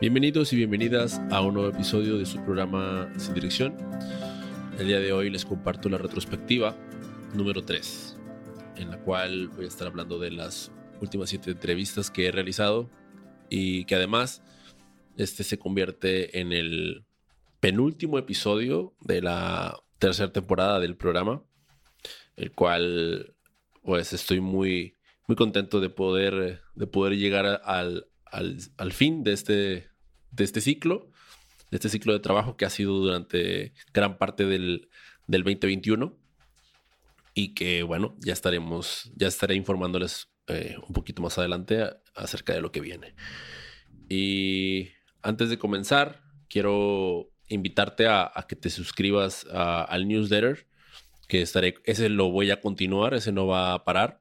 Bienvenidos y bienvenidas a un nuevo episodio de su programa Sin Dirección. El día de hoy les comparto la retrospectiva número 3, en la cual voy a estar hablando de las últimas siete entrevistas que he realizado y que además este se convierte en el penúltimo episodio de la tercera temporada del programa, el cual pues estoy muy, muy contento de poder, de poder llegar al, al, al fin de este, de este ciclo, de este ciclo de trabajo que ha sido durante gran parte del, 2021 y que bueno, ya estaremos, ya estaré informándoles eh, un poquito más adelante acerca de lo que viene. Y antes de comenzar, quiero invitarte a, que te suscribas al newsletter, que estaré, ese lo voy a continuar, ese no va a parar.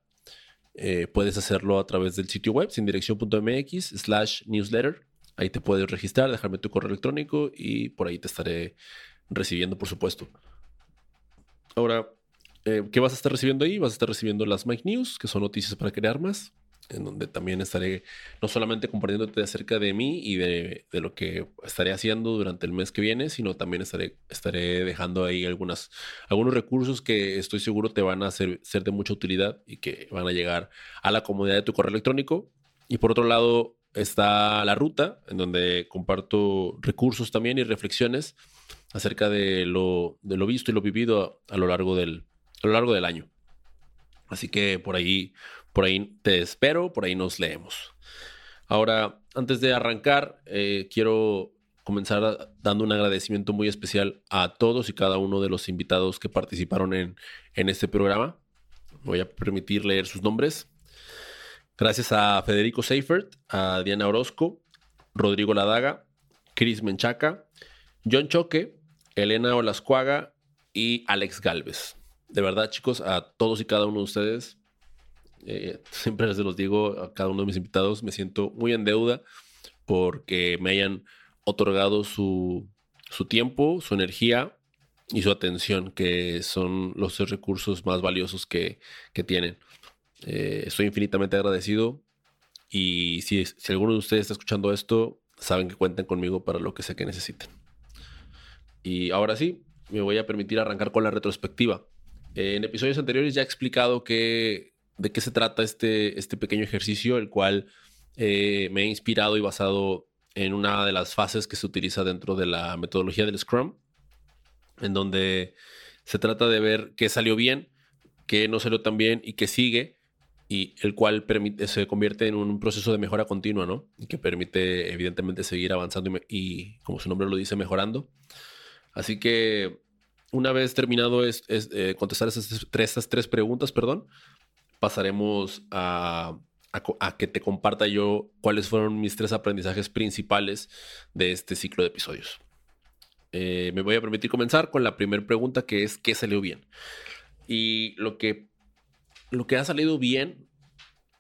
Eh, puedes hacerlo a través del sitio web, sin dirección.mx slash newsletter. Ahí te puedes registrar, dejarme tu correo electrónico y por ahí te estaré recibiendo, por supuesto. Ahora, eh, ¿qué vas a estar recibiendo ahí? Vas a estar recibiendo las Mike News, que son noticias para crear más, en donde también estaré no solamente compartiéndote acerca de mí y de, lo que estaré haciendo durante el mes que viene, sino también estaré, estaré dejando ahí algunas, algunos recursos que estoy seguro te van a ser, de mucha utilidad y que van a llegar a la comodidad de tu correo electrónico. Y por otro lado, está la ruta, en donde comparto recursos también y reflexiones acerca de lo, de lo visto y lo vivido a, lo largo del, a lo largo del año. Así que por ahí, por ahí te espero, por ahí nos leemos. Ahora, antes de arrancar, eh, quiero comenzar dando un agradecimiento muy especial a todos y cada uno de los invitados que participaron en, en este programa. Voy a permitir leer sus nombres. Gracias a Federico Seifert, a Diana Orozco, Rodrigo Ladaga, Chris Menchaca, John Choque, Elena Olascuaga y Alex Galvez. De verdad, chicos, a todos y cada uno de ustedes, eh, siempre les los digo a cada uno de mis invitados, me siento muy en deuda porque me hayan otorgado su, tiempo, su energía y su atención, que son los recursos más valiosos que, que tienen. Eh, estoy infinitamente agradecido y si, si alguno de ustedes está escuchando esto, saben que cuentan conmigo para lo que sea que necesiten. Y ahora sí, me voy a permitir arrancar con la retrospectiva. en episodios anteriores ya he explicado que, de qué se trata este, este pequeño ejercicio, el cual eh, me he inspirado y basado en una de las fases que se utiliza dentro de la metodología del Scrum, en donde se trata de ver qué salió bien, qué no salió tan bien y qué sigue y el cual permite, se convierte en un proceso de mejora continua, ¿no? Y que permite evidentemente seguir avanzando y, como su nombre lo dice, mejorando. Así que una vez terminado es, eh, contestar esas tres, tres preguntas, perdón, pasaremos a, a, que te comparta yo cuáles fueron mis tres aprendizajes principales de este ciclo de episodios. Eh, me voy a permitir comenzar con la primera pregunta que es ¿qué salió bien? Y lo que lo que ha salido bien,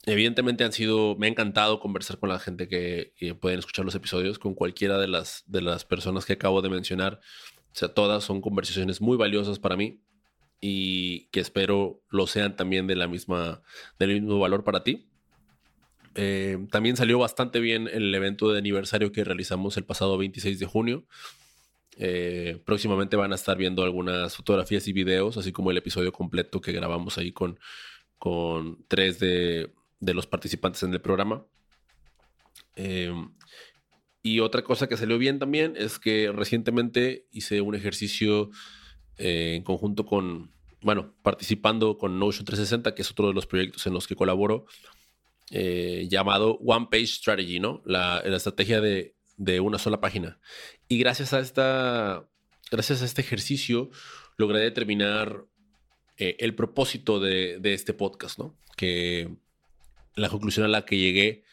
evidentemente han sido, me ha encantado conversar con la gente que, pueden escuchar los episodios, con cualquiera de las, de las personas que acabo de mencionar. O sea, todas son conversaciones muy valiosas para mí y que espero lo sean también de la misma, del mismo valor para ti. Eh, también salió bastante bien el evento de aniversario que realizamos el pasado 26 de junio. Eh, próximamente van a estar viendo algunas fotografías y videos, así como el episodio completo que grabamos ahí con, con tres de, los participantes en el programa. Em, y otra cosa que salió bien también es que recientemente hice un ejercicio eh, en conjunto con, bueno, participando con Notion 360, que es otro de los proyectos en los que colaboro, eh, llamado One Page Strategy, ¿no? La, estrategia de, de, una sola página. Y gracias a esta, gracias a este ejercicio, logré determinar eh, el propósito de, este podcast, ¿no? Que la conclusión a la que llegué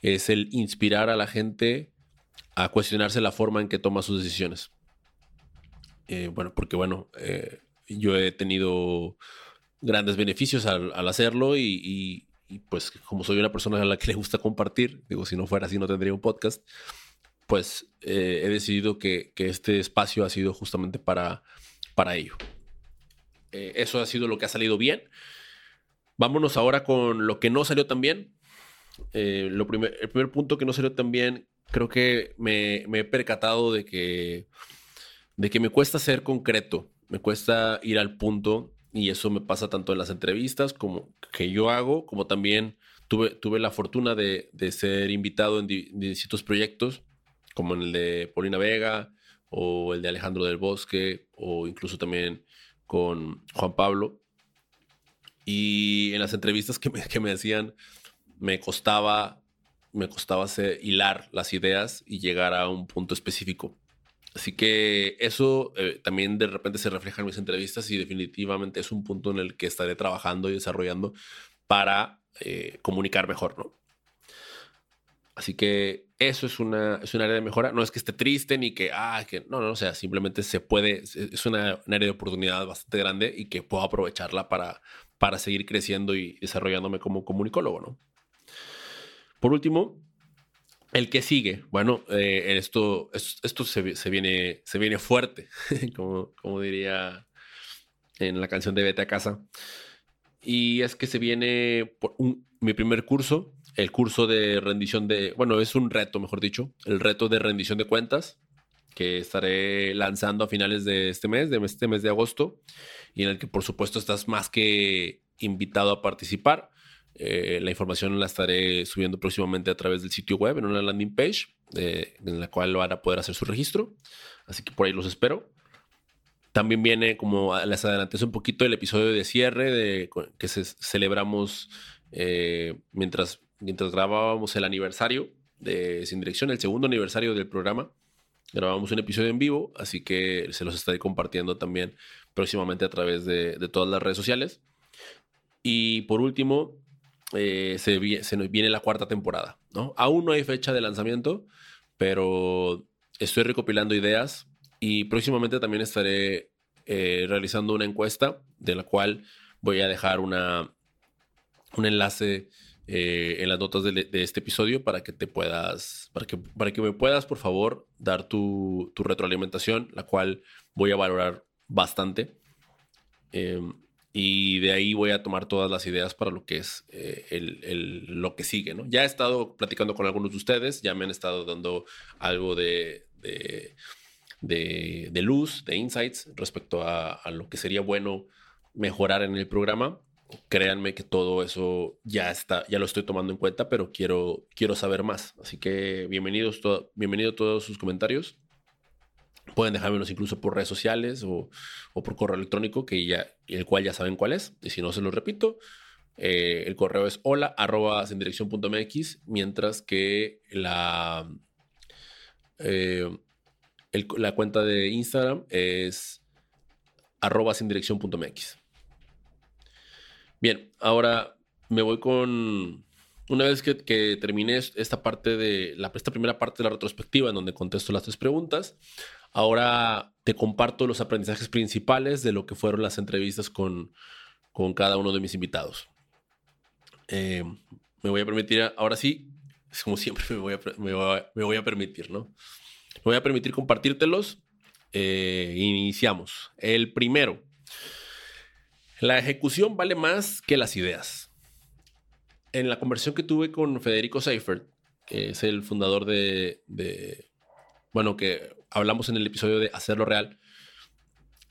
es el inspirar a la gente a cuestionarse la forma en que toma sus decisiones. Eh, bueno, porque bueno, eh, yo he tenido grandes beneficios al, hacerlo y, pues como soy una persona a la que le gusta compartir, digo, si no fuera así no tendría un podcast, pues he decidido que, que, este espacio ha sido justamente para, para ello. Eh, eso ha sido lo que ha salido bien. Vámonos ahora con lo que no salió tan bien. Eh, el primer punto que no salió tan bien Creo que me, he percatado de que, de que me cuesta ser concreto, me cuesta ir al punto y eso me pasa tanto en las entrevistas como que yo hago, como también tuve, tuve la fortuna de ser invitado en, distintos proyectos, como en el de Paulina Vega o el de Alejandro del Bosque o incluso también con Juan Pablo. Y en las entrevistas que me, que me decían, me costaba, me costaba hilar las ideas y llegar a un punto específico. Así que eso eh, también de repente se refleja en mis entrevistas y definitivamente es un punto en el que estaré trabajando y desarrollando para eh, comunicar mejor, ¿no? Así que eso es una, es un área de mejora. No es que esté triste ni que, ah, que no, no, o sea, simplemente se puede, es una, un área de oportunidad bastante grande y que puedo aprovecharla para, para seguir creciendo y desarrollándome como comunicólogo, ¿no? Por último, el que sigue, bueno, eh, esto, esto se, viene, se viene fuerte, como, como diría en la canción de Vete a casa. Y es que se viene mi primer curso, el curso de rendición de, bueno, es un reto, mejor dicho, el reto de rendición de cuentas que estaré lanzando a finales de este mes, de este mes de agosto, y en el que por supuesto estás más que invitado a participar. Eh, la información la estaré subiendo próximamente a través del sitio web en una landing page eh, en la cual van a poder hacer su registro. Así que por ahí los espero. También viene, como les adelanté un poquito, el episodio de cierre de, que celebramos eh, mientras, mientras grabábamos el aniversario de Sin Dirección, el segundo aniversario del programa. Grabamos un episodio en vivo, así que se los estaré compartiendo también próximamente a través de, de todas las redes sociales. Y por último, eh, se, se, nos viene la cuarta temporada. ¿no? Aún no hay fecha de lanzamiento, pero estoy recopilando ideas y próximamente también estaré eh, realizando una encuesta de la cual voy a dejar una, un enlace eh, en las notas de, este episodio para que te puedas, para que, para que me puedas, por favor, dar tu, tu retroalimentación, la cual voy a valorar bastante. Em, y de ahí voy a tomar todas las ideas para lo que es eh, el, lo que sigue, ¿no? Ya he estado platicando con algunos de ustedes, ya me han estado dando algo de, de, luz, de insights respecto a, lo que sería bueno mejorar en el programa. Créanme que todo eso ya está, ya lo estoy tomando en cuenta, pero quiero, quiero saber más. Así que bienvenidos, bienvenido a todos sus comentarios. Pueden dejármelos incluso por redes sociales o, por correo electrónico, que ya, el cual ya saben cuál es. Y si no, se los repito. Eh, el correo es hola arroba mientras que la, eh, la cuenta de Instagram es arroba Bien, ahora me voy con... Una vez que, que terminé esta parte de esta primera parte de la retrospectiva en donde contesto las tres preguntas, Ahora te comparto los aprendizajes principales de lo que fueron las entrevistas con, con cada uno de mis invitados. Eh, me voy a permitir, ahora sí, como siempre me voy a, me voy a, permitir, ¿no? Me voy a permitir compartírtelos. Eh, iniciamos. El primero, la ejecución vale más que las ideas. En la conversación que tuve con Federico Seifert, que es el fundador de, bueno, que hablamos en el episodio de Hacerlo Real,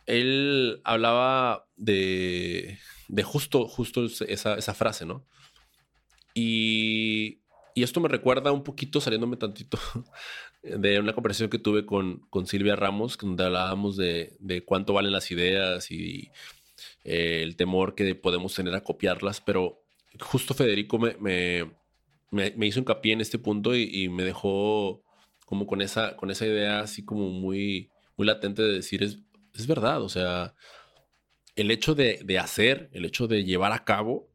él hablaba de, de justo, justo esa, frase, ¿no? Y, y, esto me recuerda un poquito, saliéndome tantito, de una conversación que tuve con, con Silvia Ramos, donde hablábamos de, de cuánto valen las ideas y eh, el temor que podemos tener a copiarlas, pero justo Federico me, me, me, hizo hincapié en este punto y, me dejó como con esa, con esa idea así como muy, muy latente de decir, es, es verdad, o sea, el hecho de, de, hacer, el hecho de llevar a cabo,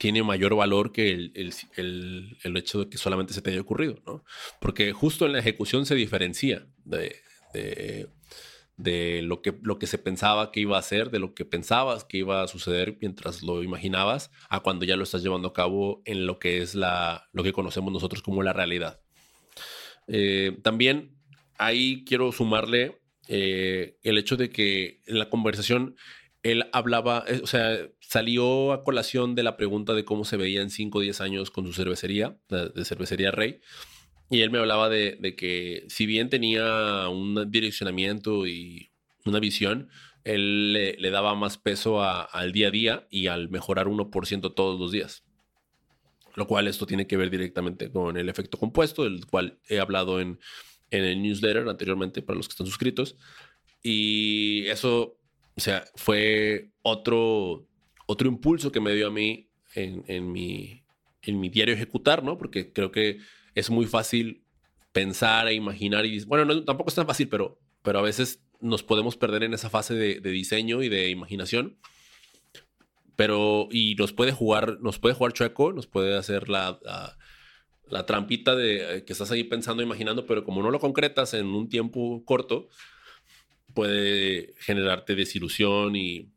tiene mayor valor que el, el, el, hecho de que solamente se te haya ocurrido, ¿no? Porque justo en la ejecución se diferencia de, de, lo, que, lo que se pensaba que iba a hacer, de lo que pensabas que iba a suceder mientras lo imaginabas, a cuando ya lo estás llevando a cabo en lo que es la, lo que conocemos nosotros como la realidad. Eh, también ahí quiero sumarle eh, el hecho de que en la conversación él hablaba, eh, o sea, salió a colación de la pregunta de cómo se veía en 5 o 10 años con su cervecería, de cervecería Rey. Y él me hablaba de, que si bien tenía un direccionamiento y una visión, él le, daba más peso al día a día y al mejorar 1% todos los días. Lo cual esto tiene que ver directamente con el efecto compuesto, del cual he hablado en, en el newsletter anteriormente para los que están suscritos. Y eso, o sea, fue otro, otro impulso que me dio a mí en, mi, en mi diario ejecutar, ¿no? Porque creo que es muy fácil pensar e imaginar y bueno, no, tampoco es tan fácil, pero, pero a veces nos podemos perder en esa fase de, diseño y de imaginación. Pero, y nos puede jugar, nos puede jugar chueco, nos puede hacer la, la, trampita de eh, que estás ahí pensando, imaginando, pero como no lo concretas en un tiempo corto, puede generarte desilusión y,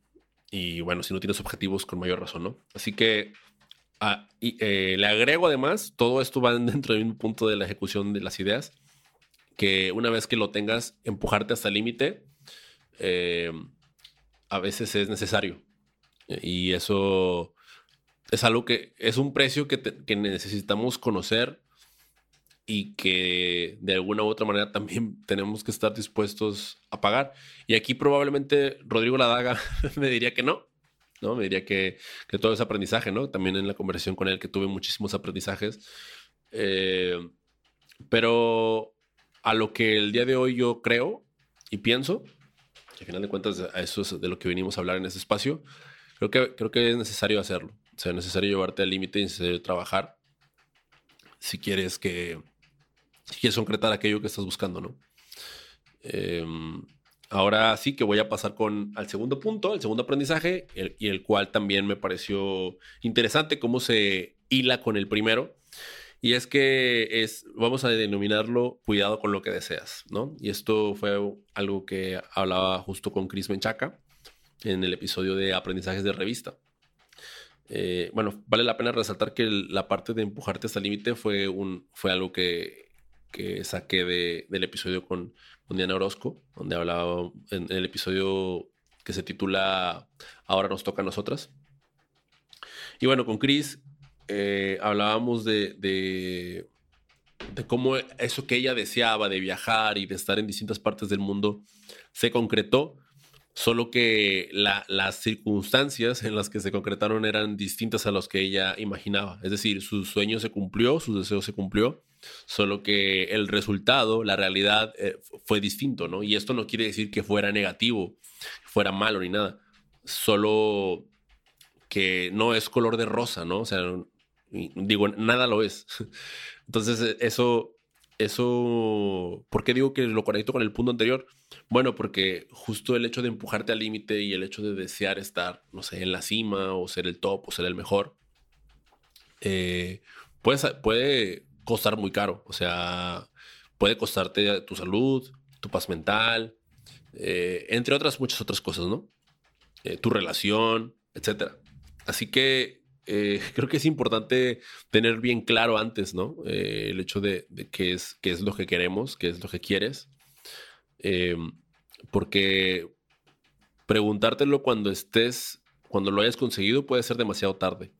y bueno, si no tienes objetivos con mayor razón, ¿no? Así que Ah, y, eh, le agrego además, todo esto va dentro de un punto de la ejecución de las ideas, que una vez que lo tengas, empujarte hasta el límite, eh, a veces es necesario. Y eso es algo que es un precio que, que, necesitamos conocer y que de alguna u otra manera también tenemos que estar dispuestos a pagar. Y aquí probablemente Rodrigo Ladaga me diría que no, ¿no? Me diría que, todo es aprendizaje, ¿no? También en la conversación con él que tuve muchísimos aprendizajes. Eh, pero a lo que el día de hoy yo creo y pienso, al final de cuentas a eso es de lo que venimos a hablar en este espacio, creo que, creo que es necesario hacerlo. O sea, es necesario llevarte al límite y necesario trabajar si quieres que, si quieres concretar aquello que estás buscando, ¿no? Eh, Ahora sí que voy a pasar con al segundo punto, el segundo aprendizaje, y el cual también me pareció interesante cómo se hila con el primero. Y es que es, vamos a denominarlo cuidado con lo que deseas, ¿no? Y esto fue algo que hablaba justo con Chris Menchaca en el episodio de aprendizajes de revista. Eh, bueno, vale la pena resaltar que la parte de empujarte hasta el límite fue, fue algo que, que saqué de, del episodio con, con, Diana Orozco, donde hablaba en, el episodio que se titula Ahora nos toca a nosotras. Y bueno, con Chris eh, hablábamos de, de, de, cómo eso que ella deseaba de viajar y de estar en distintas partes del mundo se concretó, solo que las circunstancias en las que se concretaron eran distintas a las que ella imaginaba. Es decir, su sueño se cumplió, su deseo se cumplió, solo que el resultado, la realidad eh, fue distinto, ¿no? Y esto no quiere decir que fuera negativo, fuera malo ni nada, solo que no es color de rosa, ¿no? O sea, digo, nada lo es. Entonces, e, eso, eso, ¿por qué digo que lo conecto con el punto anterior? Bueno, porque justo el hecho de empujarte al límite y el hecho de desear estar, no sé, en la cima o ser el top o ser el mejor, eh, puede, puede costar muy caro. O sea, puede costarte tu salud, tu paz mental, eh, entre otras muchas otras cosas, ¿no? Eh, tu relación, etc. Así que eh, creo que es importante tener bien claro antes, ¿no? el hecho de, qué, es, qué es lo que queremos, qué es lo que quieres. porque preguntártelo cuando estés, cuando lo hayas conseguido puede ser demasiado tarde.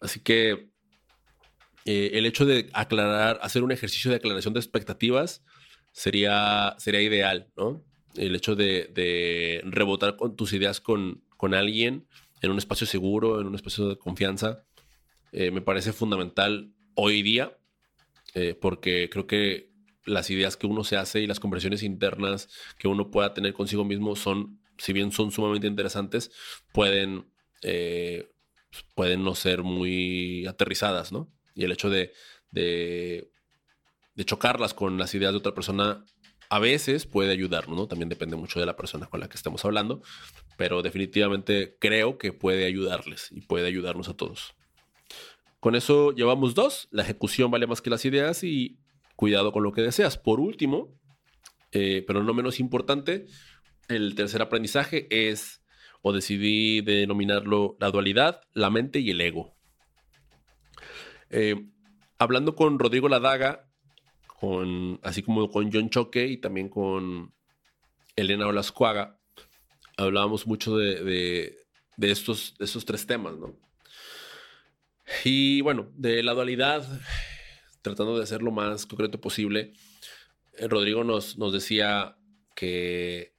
Así que eh, el hecho de aclarar, hacer un ejercicio de aclaración de expectativas sería, sería ideal, ¿no? El hecho de, rebotar tus ideas con, con, alguien en un espacio seguro, en un espacio de confianza, eh, me parece fundamental hoy día, eh, porque creo que las ideas que uno se hace y las conversaciones internas que uno pueda tener consigo mismo son, si bien son sumamente interesantes, pueden, pueden no ser muy aterrizadas, ¿no? Y el hecho de, de, chocarlas con las ideas de otra persona a veces puede ayudarnos, ¿no? También depende mucho de la persona con la que estemos hablando, pero definitivamente creo que puede ayudarles y puede ayudarnos a todos. Con eso llevamos dos, la ejecución vale más que las ideas y cuidado con lo que deseas. Por último, eh, pero no menos importante, el tercer aprendizaje es, o decidí denominarlo, la dualidad, la mente y el ego. Eh, hablando con Rodrigo Ladaga, con, así como con John Choque y también con Elena Olascuaga, hablábamos mucho de, estos, estos tres temas, ¿no? Y bueno, de la dualidad, tratando de hacer lo más concreto posible, eh, Rodrigo nos, nos decía que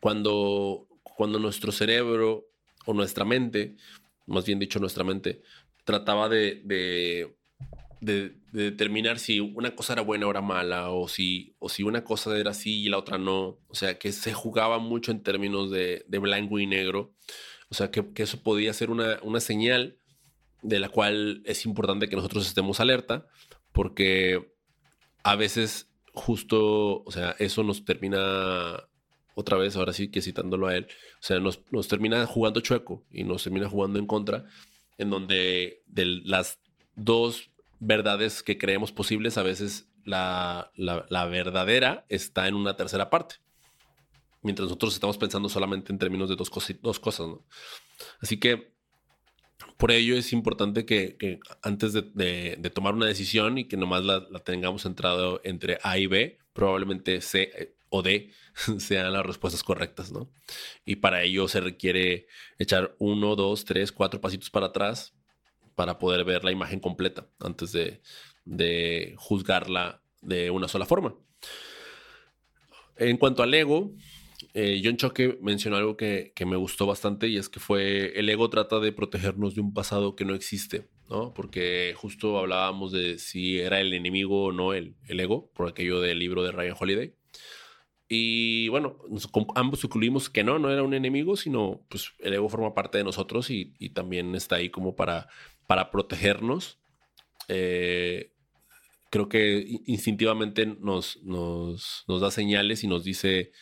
cuando, cuando nuestro cerebro o nuestra mente, más bien dicho nuestra mente, trataba de, de, determinar si una cosa era buena o era mala, o si, o si una cosa era así y la otra no. O sea, que se jugaba mucho en términos de, blanco y negro. O sea, que, eso podía ser una, una, señal de la cual es importante que nosotros estemos alerta, porque a veces justo, o sea, eso nos termina otra vez, ahora sí que citándolo a él, o sea, nos, nos termina jugando chueco y nos termina jugando en contra, en donde de las dos verdades que creemos posibles, a veces la, la, verdadera está en una tercera parte. Mientras nosotros estamos pensando solamente en términos de dos, dos cosas, ¿no? Así que por ello es importante que, antes de, de, tomar una decisión y que nomás la, la, tengamos entrado entre A y B, probablemente C eh, o D sean las respuestas correctas, ¿no? Y para ello se requiere echar uno, dos, tres, cuatro pasitos para atrás para poder ver la imagen completa antes de, de juzgarla de una sola forma. En cuanto al ego, eh, John Choque mencionó algo que, me gustó bastante y es que fue el ego trata de protegernos de un pasado que no existe, ¿no? Porque justo hablábamos de si era el enemigo o no el, el ego, por aquello del libro de Ryan Holiday. Y bueno, ambos concluimos que no, no era un enemigo, sino pues el ego forma parte de nosotros y, también está ahí como para, para protegernos. Eh, creo que instintivamente nos, nos, nos, da señales y nos dice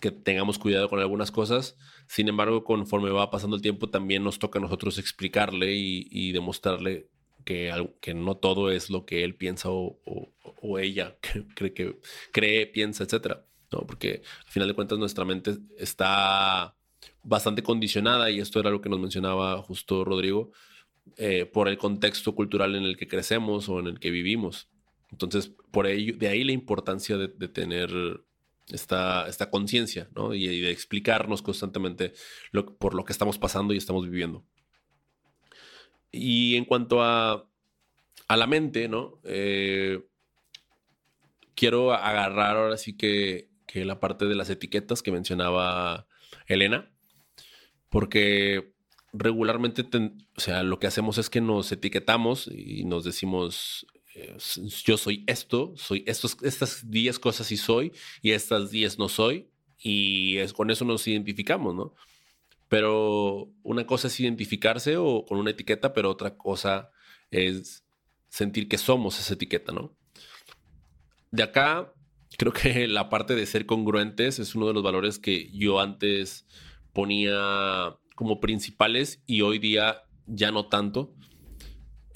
que tengamos cuidado con algunas cosas. Sin embargo, conforme va pasando el tiempo, también nos toca a nosotros explicarle y, demostrarle que, que, no todo es lo que él piensa o, o ella cree que cree, piensa, etcétera. ¿No? Porque al final de cuentas nuestra mente está bastante condicionada y esto era lo que nos mencionaba justo Rodrigo, eh, por el contexto cultural en el que crecemos o en el que vivimos. Entonces, por ello, de ahí la importancia de, tener esta, esta conciencia, ¿no? Y, de explicarnos constantemente por lo que estamos pasando y estamos viviendo. Y en cuanto a, a la mente, ¿no? Eh, quiero agarrar ahora sí que que la parte de las etiquetas que mencionaba Elena, porque regularmente, o sea, lo que hacemos es que nos etiquetamos y nos decimos, eh, yo soy esto, soy estos, estas 10 cosas sí soy y estas 10 no soy, y es, con eso nos identificamos, ¿no? Pero una cosa es identificarse o con una etiqueta, pero otra cosa es sentir que somos esa etiqueta, ¿no? De acá creo que la parte de ser congruentes es uno de los valores que yo antes ponía como principales y hoy día ya no tanto.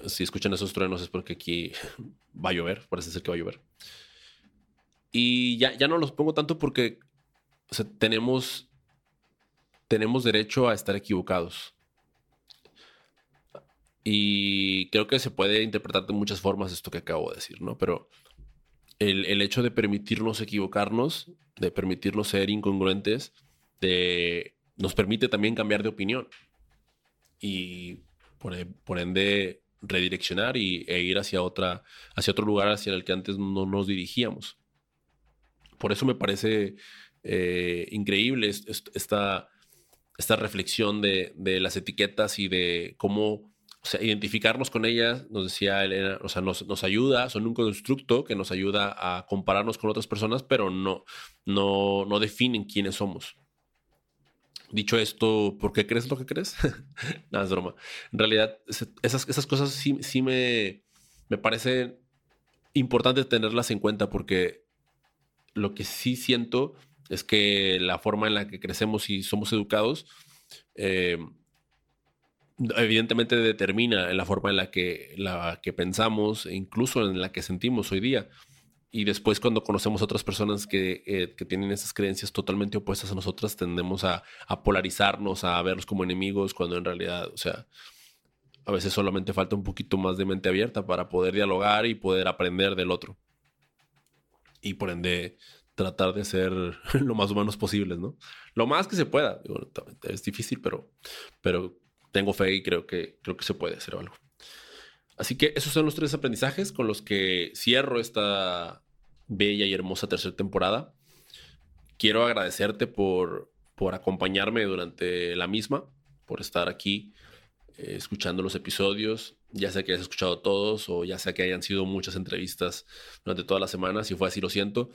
Si escuchan esos truenos es porque aquí va a llover, parece ser que va a llover. Y ya, ya no los pongo tanto porque tenemos, tenemos derecho a estar equivocados. Y creo que se puede interpretar de muchas formas esto que acabo de decir, ¿no? Pero el, hecho de permitirnos equivocarnos, de permitirnos ser incongruentes, nos permite también cambiar de opinión y por, e, ende redireccionar y, e ir hacia, otra, hacia otro lugar hacia el que antes no nos dirigíamos. Por eso me parece eh, increíble esta, esta reflexión de, de, las etiquetas y de cómo o sea, identificarnos con ellas, nos decía Elena, o sea, nos, nos, ayuda, son un constructo que nos ayuda a compararnos con otras personas, pero no, no, no definen quiénes somos. Dicho esto, ¿por qué crees lo que crees? Nada, es broma. En realidad, esas, esas cosas sí, sí me, me parece importante tenerlas en cuenta porque lo que sí siento es que la forma en la que crecemos y somos educados eh, evidentemente determina la forma en la que, la que pensamos e incluso en la que sentimos hoy día. Y después cuando conocemos otras personas que, eh, que tienen esas creencias totalmente opuestas a nosotras, tendemos a, a, polarizarnos, a verlos como enemigos, cuando en realidad, o sea, a veces solamente falta un poquito más de mente abierta para poder dialogar y poder aprender del otro. Y por ende, tratar de ser lo más humanos posibles, ¿no? Lo más que se pueda. es difícil, pero, pero tengo fe y creo que, creo que se puede hacer algo. Así que esos son los tres aprendizajes con los que cierro esta bella y hermosa tercera temporada. Quiero agradecerte por, por acompañarme durante la misma, por estar aquí eh, escuchando los episodios, ya sea que hayas escuchado todos o ya sea que hayan sido muchas entrevistas durante toda la semana, si fue así lo siento.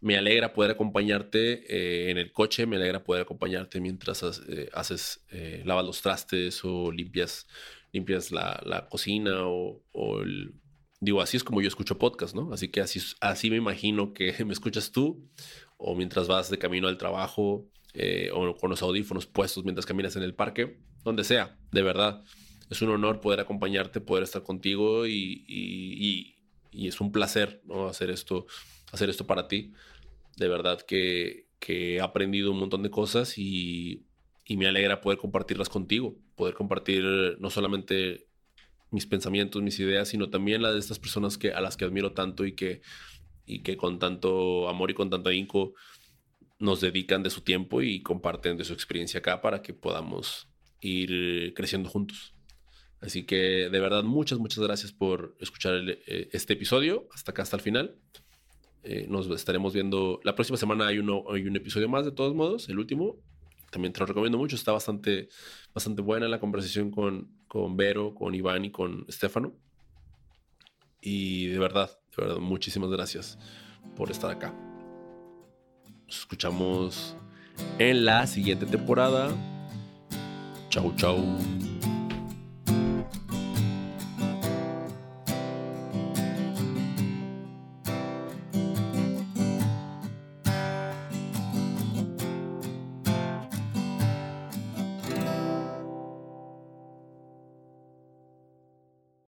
Me alegra poder acompañarte eh, en el coche, me alegra poder acompañarte mientras eh, haces, lavas los trastes o limpias, limpias la, cocina o, el, digo, así es como yo escucho podcast, ¿no? Así que así, así me imagino que me escuchas tú o mientras vas de camino al trabajo o con los audífonos puestos mientras caminas en el parque donde sea, de verdad. Es un honor poder acompañarte, poder estar contigo y, es un placer ¿no? hacer, esto, hacer esto para ti. De verdad que, he aprendido un montón de cosas y, me alegra poder compartirlas contigo, poder compartir no solamente mis pensamientos, mis ideas, sino también las de estas personas que, a las que admiro tanto y que, y que con tanto amor y con tanto ahínco nos dedican de su tiempo y comparten de su experiencia acá para que podamos ir creciendo juntos. Así que de verdad muchas, muchas gracias por escuchar eh, este episodio hasta acá, hasta el final. Eh, nos estaremos viendo. La próxima semana hay, uno, hay un episodio más, de todos modos, el último. También te lo recomiendo mucho. Está bastante, bastante buena la conversación con, con Vero, con Iván y con Estefano. Y de verdad, de verdad, muchísimas gracias por estar acá. Nos escuchamos en la siguiente temporada. Chau, chau.